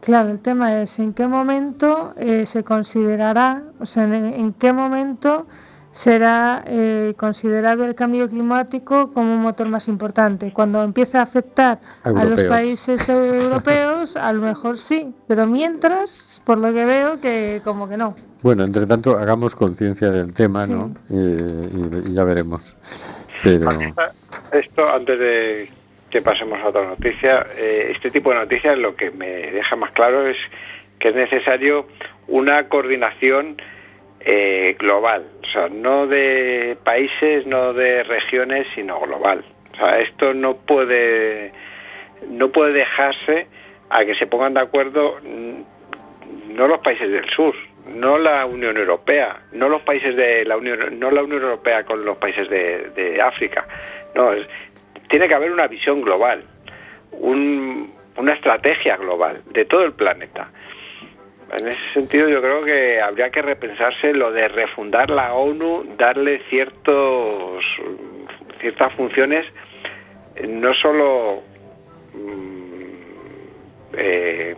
Claro, el tema es en qué momento eh, se considerará, o sea, en, en qué momento será eh, considerado el cambio climático como un motor más importante. Cuando empiece a afectar a los países europeos, a lo mejor sí, pero mientras, por lo que veo, que como que no. Bueno, entre tanto, hagamos conciencia del tema, Sí. ¿no? Eh, y, y ya veremos. Pero Esto, antes de que pasemos a otra noticia, eh, este tipo de noticias lo que me deja más claro es que es necesario una coordinación eh, global, o sea, no de países, no de regiones, sino global. O sea, esto no puede, no puede dejarse a que se pongan de acuerdo mm, no los países del sur, no la Unión Europea, no los países de la Unión, no la Unión Europea con los países de, de África. No, es- tiene que haber una visión global, un- una estrategia global de todo el planeta. En ese sentido yo creo que habría que repensarse lo de refundar la ONU, darle ciertos ciertas funciones no solo mm, eh,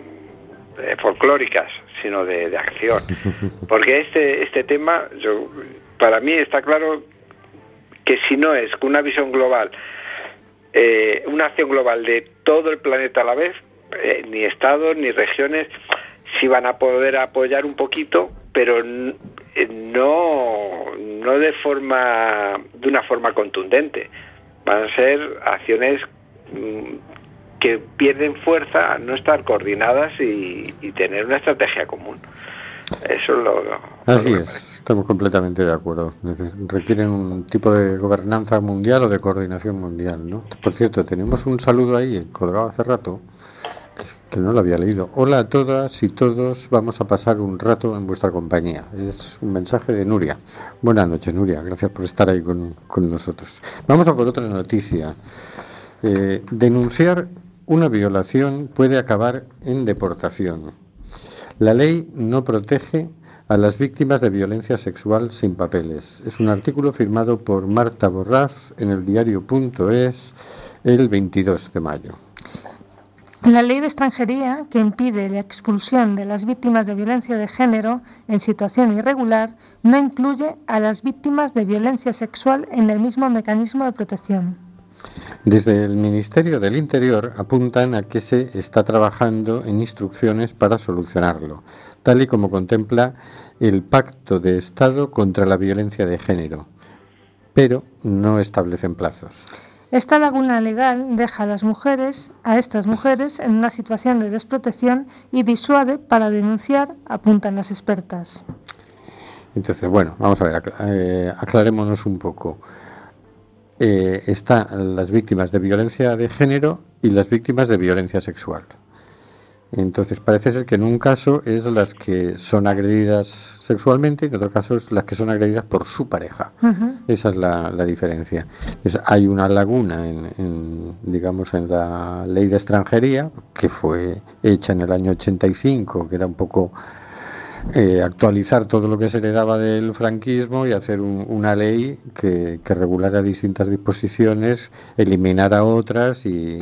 eh, folclóricas, sino de, de acción. [LAUGHS] Porque este, este tema, yo, para mí está claro que si no es con una visión global, eh, una acción global de todo el planeta a la vez, eh, ni estados ni regiones, sí van a poder apoyar un poquito, pero eh, no, no de forma de una forma contundente. Van a ser acciones mm, que pierden fuerza al no estar coordinadas y, y tener una estrategia común. Eso es lo así es, estamos completamente de acuerdo. Requieren un tipo de gobernanza mundial o de coordinación mundial, ¿no? Por cierto, tenemos un saludo ahí colgado hace rato que, que no lo había leído. Hola a todas y todos, vamos a pasar un rato en vuestra compañía. Es un mensaje de Nuria. Buenas noches, Nuria. Gracias por estar ahí con, con nosotros. Vamos a por otra noticia. Eh, denunciar una violación puede acabar en deportación. La ley no protege a las víctimas de violencia sexual sin papeles. Es un artículo firmado por Marta Borraz en el diario.es el 22 de mayo. La ley de extranjería, que impide la expulsión de las víctimas de violencia de género en situación irregular, no incluye a las víctimas de violencia sexual en el mismo mecanismo de protección. Desde el Ministerio del Interior apuntan a que se está trabajando en instrucciones para solucionarlo, tal y como contempla el Pacto de Estado contra la Violencia de Género, pero no establecen plazos. Esta laguna legal deja a las mujeres, a estas mujeres, en una situación de desprotección y disuade para denunciar, apuntan las expertas. Entonces, bueno, vamos a ver, acla- eh, aclarémonos un poco. Eh, están las víctimas de violencia de género y las víctimas de violencia sexual. Entonces, parece ser que en un caso es las que son agredidas sexualmente y en otro caso es las que son agredidas por su pareja. Esa es la, la diferencia. Hay una laguna, en, en, digamos, en la ley de extranjería, que fue hecha en el año 85, que era un poco eh, actualizar todo lo que se heredaba del franquismo y hacer un- una ley que, que regulara distintas disposiciones, eliminara otras y,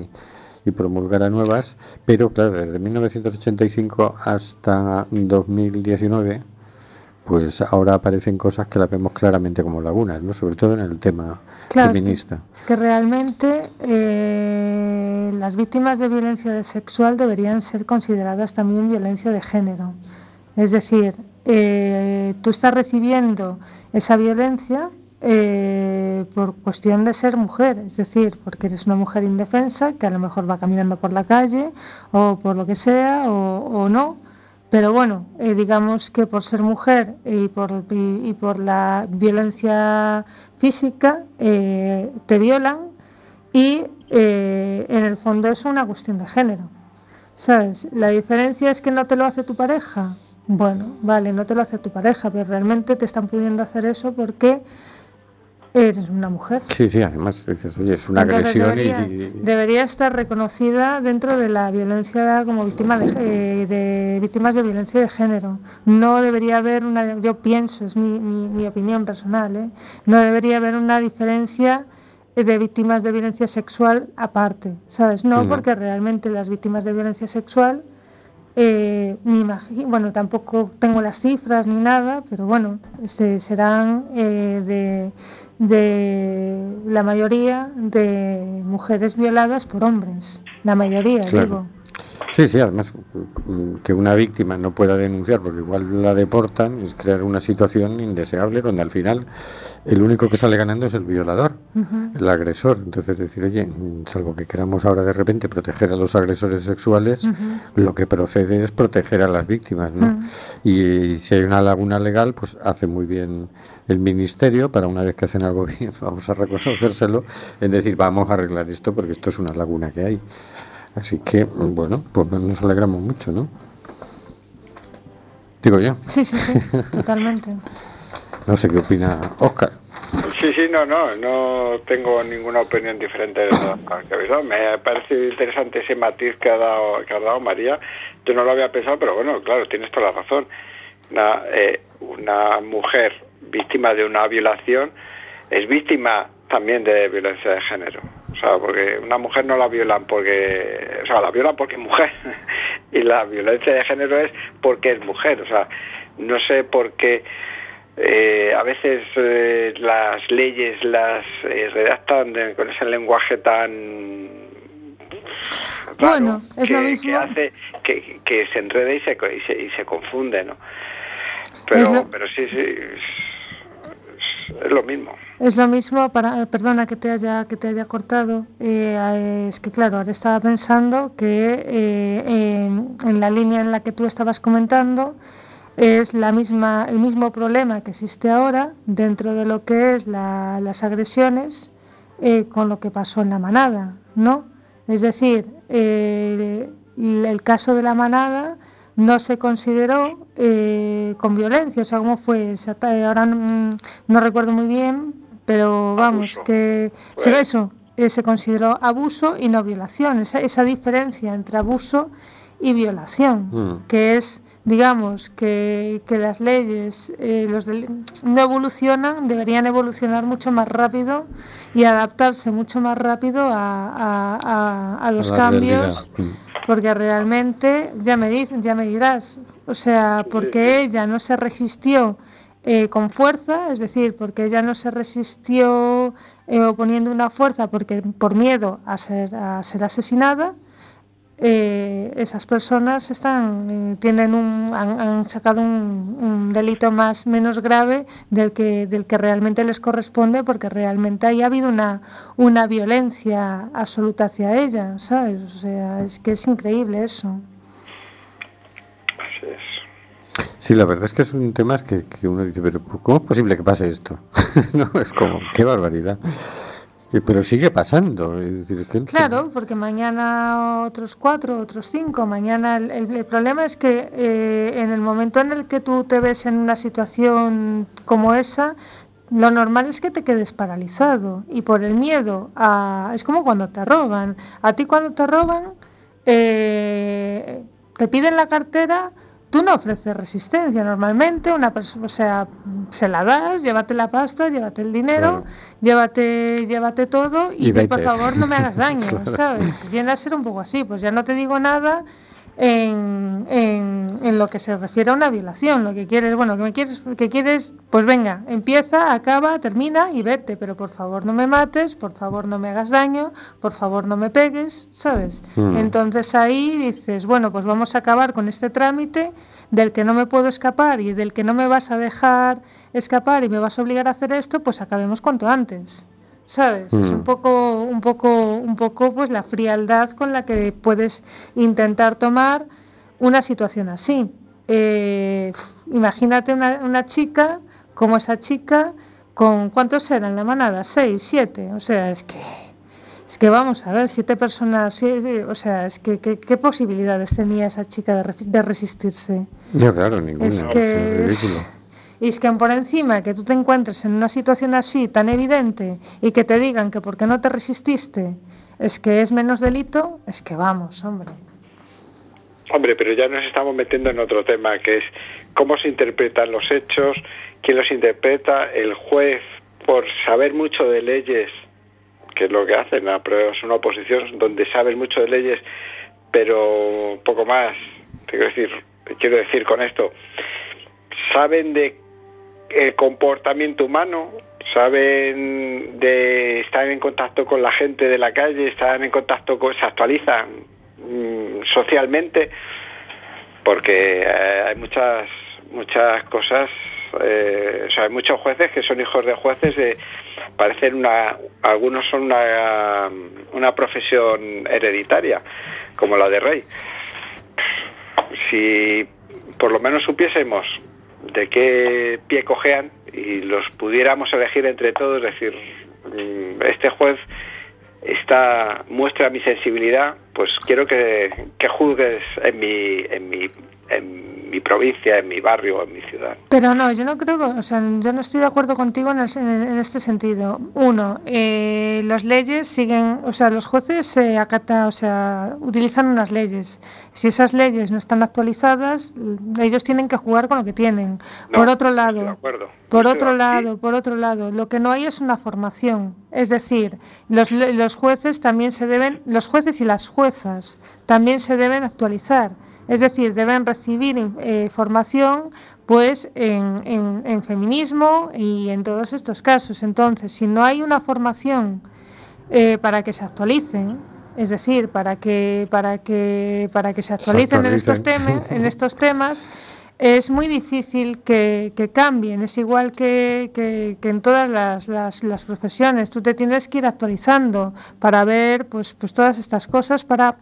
y promulgara nuevas. Pero claro, desde 1985 hasta 2019 pues ahora aparecen cosas que las vemos claramente como lagunas, ¿no? Sobre todo en el tema Claro, es que- feminista. Es que realmente eh, las víctimas de violencia sexual deberían ser consideradas también violencia de género. Es decir, eh, tú estás recibiendo esa violencia eh, por cuestión de ser mujer, es decir, porque eres una mujer indefensa que a lo mejor va caminando por la calle o por lo que sea o, no. Pero bueno, eh, digamos que por ser mujer y por, y, por la violencia física eh, te violan y eh, en el fondo es una cuestión de género. ¿Sabes? La diferencia es que no te lo hace tu pareja. Bueno, vale, no te lo hace tu pareja, pero realmente te están pudiendo hacer eso porque eres una mujer. Sí, sí, además dices, oye, es una Entonces agresión y- debería, y, debería estar reconocida dentro de la violencia como víctima de, eh, de víctimas de violencia de género. No debería haber una, yo pienso, es mi, mi- mi opinión personal, ¿eh? no debería haber una diferencia de víctimas de violencia sexual aparte, ¿sabes? No, porque realmente las víctimas de violencia sexual eh, me imagi- bueno, tampoco tengo las cifras ni nada, pero bueno, este, serán eh, de, de la mayoría de mujeres violadas por hombres. La mayoría, Claro. digo. Sí, sí, además que una víctima no pueda denunciar porque igual la deportan es crear una situación indeseable donde al final el único que sale ganando es el violador, el agresor. Entonces decir, oye, salvo que queramos ahora de repente proteger a los agresores sexuales, lo que procede es proteger a las víctimas, ¿no? Y si hay una laguna legal, pues hace muy bien el ministerio para una vez que hacen algo [LAUGHS] bien, vamos a reconocérselo, en decir, vamos a arreglar esto porque esto es una laguna que hay. Así que, bueno, pues nos alegramos mucho, ¿no? Digo yo. Sí, sí, sí, [LAUGHS] totalmente. No sé qué opina Oscar. Sí, sí, no, no, no tengo ninguna opinión diferente de lo que habéis dado. Me ha parecido interesante ese matiz que ha dado, que ha dado María. Yo no lo había pensado, pero bueno, claro, tienes toda la razón. Una, eh, una mujer víctima de una violación es víctima también de violencia de género. O sea, porque una mujer no la violan porque, o sea, la violan porque es mujer. [LAUGHS] y la violencia de género es porque es mujer. O sea, no sé por qué eh, a veces eh, las leyes las eh, redactan de- con ese lenguaje tan raro Bueno, es que, lo mismo. que hace que, que se enrede y se, y se, y se confunde, ¿no? Pero, lo- pero sí, sí, es, es lo mismo. Es lo mismo, para, eh, perdona que te haya, que te haya cortado, eh, es que claro, ahora estaba pensando que eh, en, la línea en la que tú estabas comentando es la misma, el mismo problema que existe ahora dentro de lo que es la- las agresiones eh, con lo que pasó en la manada, ¿no? Es decir, el, el caso de la manada no se consideró eh, con violencia, o sea, ¿cómo fue? Ahora no recuerdo muy bien, pero vamos, Abuso. que sí, eso, eh, se consideró abuso y no violación, esa, esa diferencia entre abuso y violación, Mm. que es, digamos, que, que las leyes eh, los no evolucionan, deberían evolucionar mucho más rápido y adaptarse mucho más rápido a, a- a- a los cambios, realidad. porque realmente, ya me, dicen, ya me dirás, o sea, porque ella no se resistió eh, con fuerza, es decir, porque ella no se resistió eh, oponiendo una fuerza porque, por miedo a ser, a ser asesinada, eh, esas personas están eh, tienen un, han, sacado un, un delito más menos grave del que del que realmente les corresponde porque realmente ahí ha habido una una violencia absoluta hacia ella sabes o sea es que es increíble eso. Sí, la verdad es que es un tema que, que uno dice, pero ¿cómo es posible que pase esto? [LAUGHS] no, es como, qué barbaridad. Pero sigue pasando. Es decir, Claro, porque mañana otros cuatro, otros cinco. Mañana el, el- el problema es que eh, en el momento en el que tú te ves en una situación como esa, lo normal es que te quedes paralizado y por el miedo a... Es como cuando te roban. A ti cuando te roban, eh, te piden la cartera, tú no ofreces resistencia normalmente, una persona, o sea, se la das, llévate la pasta, llévate el dinero, Claro. llévate, llévate todo y, Y di, por favor no me hagas [LAUGHS] daño, Claro. ¿sabes? Viene a ser un poco así, pues ya no te digo nada en, en- en lo que se refiere a una violación. Lo que quieres, bueno, que me quieres, que quieres, pues venga, empieza, acaba, termina y vete, pero por favor no me mates, por favor no me hagas daño, por favor no me pegues, ¿sabes? Mm. Entonces ahí dices, bueno, pues vamos a acabar con este trámite del que no me puedo escapar y del que no me vas a dejar escapar y me vas a obligar a hacer esto, pues acabemos cuanto antes. ¿Sabes? Es Mm. un poco, un poco, un poco pues la frialdad con la que puedes intentar tomar una situación así. Eh, imagínate una, una chica como esa chica, con ¿cuántos eran la manada? Seis, siete. O sea, es que Es que vamos a ver, siete personas, sí, o sea, es que ¿qué, qué posibilidades tenía esa chica de, de resistirse? No, claro, ninguna. Es ridículo. Y es que por encima que tú te encuentres en una situación así tan evidente y que te digan que porque no te resististe es que es menos delito, es que vamos, hombre. Hombre, pero ya nos estamos metiendo en otro tema, que es cómo se interpretan los hechos, quién los interpreta, el juez, por saber mucho de leyes, que es lo que hacen, es una oposición donde saben mucho de leyes, pero poco más. Quiero decir, quiero decir con esto, saben de el comportamiento humano, saben de estar en contacto con la gente de la calle, están en contacto con, se actualizan mm, socialmente, porque eh, hay muchas muchas cosas, eh, o sea, hay muchos jueces que son hijos de jueces, de, parecen una, algunos son una, una profesión hereditaria, como la de rey. Si por lo menos supiésemos de qué pie cojean y los pudiéramos elegir entre todos, decir, mm, este juez está muestra mi sensibilidad, pues quiero que, que juzgues en mi, en mi mi provincia, en mi barrio, en mi ciudad. Pero no, yo no creo que, o sea, yo no estoy de acuerdo contigo en, el- en- en este sentido. Uno, eh, las leyes siguen, o sea, los jueces se acatan, o sea, utilizan unas leyes. Si esas leyes no están actualizadas, ellos tienen que jugar con lo que tienen. por otro de lado, acuerdo. por Estoy otro lado, por otro lado, lo que no hay es una formación. Es decir, los, los jueces también se deben, los jueces y las juezas también se deben actualizar. Es decir, deben recibir eh, formación pues en, en- en feminismo y en todos estos casos. Entonces, si no hay una formación eh, para que se actualicen, es decir, para que para que para que se actualicen, en estos temas, [LAUGHS] en estos temas, es muy difícil que, que cambien. Es igual que, que- que en todas las, las- las profesiones. Tú te tienes que ir actualizando para ver pues, pues todas estas cosas, para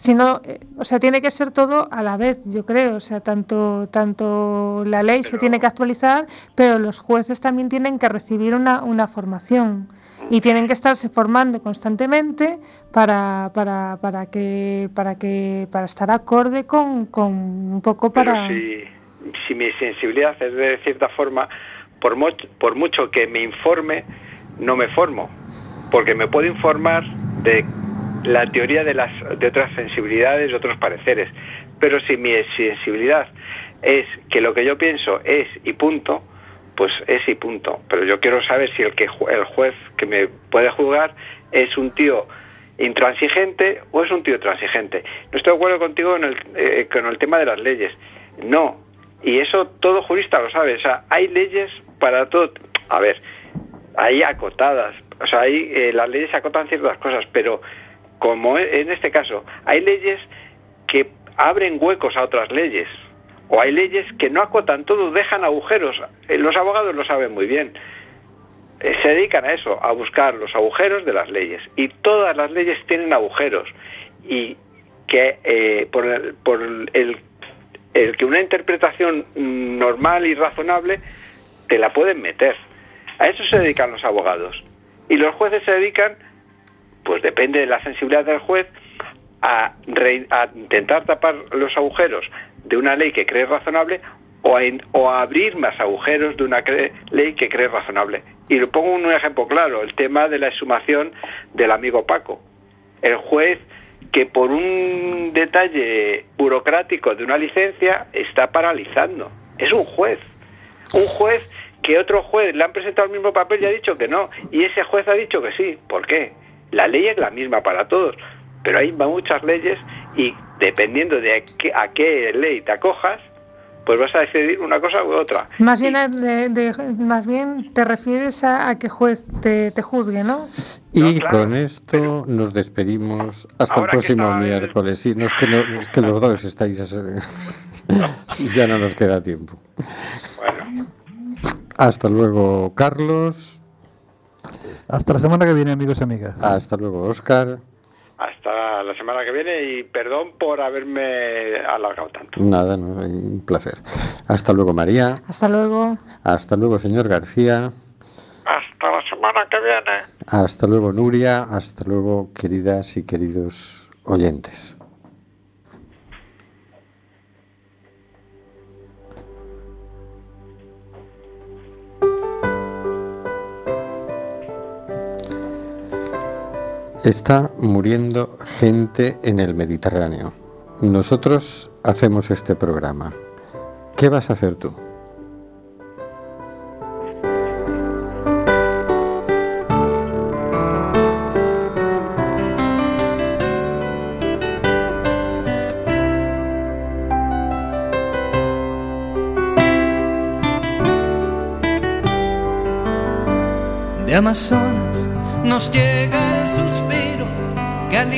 si no, eh, o sea, tiene que ser todo a la vez, yo creo. O sea, tanto, tanto la ley se tiene que actualizar, pero los jueces también tienen que recibir una, una formación y tienen que estarse formando constantemente para, para, para que para que para estar acorde con, con un poco para Pero si, si mi sensibilidad es de cierta forma, por, mo- por mucho que me informe, no me formo, porque me puedo informar de la teoría de, las, de otras sensibilidades, de otros pareceres, pero si mi sensibilidad es que lo que yo pienso es y punto, pues es y punto. Pero yo quiero saber si el, que, el juez que me puede juzgar es un tío intransigente o es un tío transigente. No estoy de acuerdo contigo en el, eh, con el tema de las leyes. No. Y eso todo jurista lo sabe. O sea, hay leyes para todo. A ver, hay acotadas. O sea, hay, eh, las leyes acotan ciertas cosas, pero como e- en este caso, hay leyes que abren huecos a otras leyes. O hay leyes que no acotan todo, dejan agujeros. Eh, Los abogados lo saben muy bien. Eh, se dedican a eso, a buscar los agujeros de las leyes. Y todas las leyes tienen agujeros. Y que eh, por, el, el- que una interpretación normal y razonable te la pueden meter. A eso se dedican los abogados. Y los jueces se dedican, pues depende de la sensibilidad del juez, a, intentar tapar los agujeros de una ley que cree razonable o a, abrir más agujeros de una ley que cree razonable. Y le pongo un ejemplo claro, el tema de la exhumación del amigo Paco. El juez que por un detalle burocrático de una licencia está paralizando. Es un juez. Un juez que otro juez le han presentado el mismo papel y ha dicho que no. Y ese juez ha dicho que sí. ¿Por qué? La ley es la misma para todos. Pero hay muchas leyes y dependiendo de a qué, a qué ley te acojas, pues vas a decidir una cosa u otra. Más bien, a- de- de- más bien te refieres a, a que juez te, te juzgue, ¿no? Y No, claro, con esto nos despedimos hasta el próximo miércoles. Sí, no es que, no- es que los dos estáis... [LAUGHS] ya no nos queda tiempo. Bueno, Hasta luego, Carlos. Hasta la semana que viene, amigos y amigas. Hasta luego, Oscar. hasta la semana que viene y perdón por haberme alargado tanto. Nada, no, un placer. Hasta luego, María. Hasta luego. Hasta luego, señor García. Hasta la semana semana que viene. Hasta luego, Nuria. Hasta luego, queridas y queridos oyentes. Está muriendo gente en el Mediterráneo. Nosotros hacemos este programa. ¿Qué vas a hacer tú? De Amazonas nos llega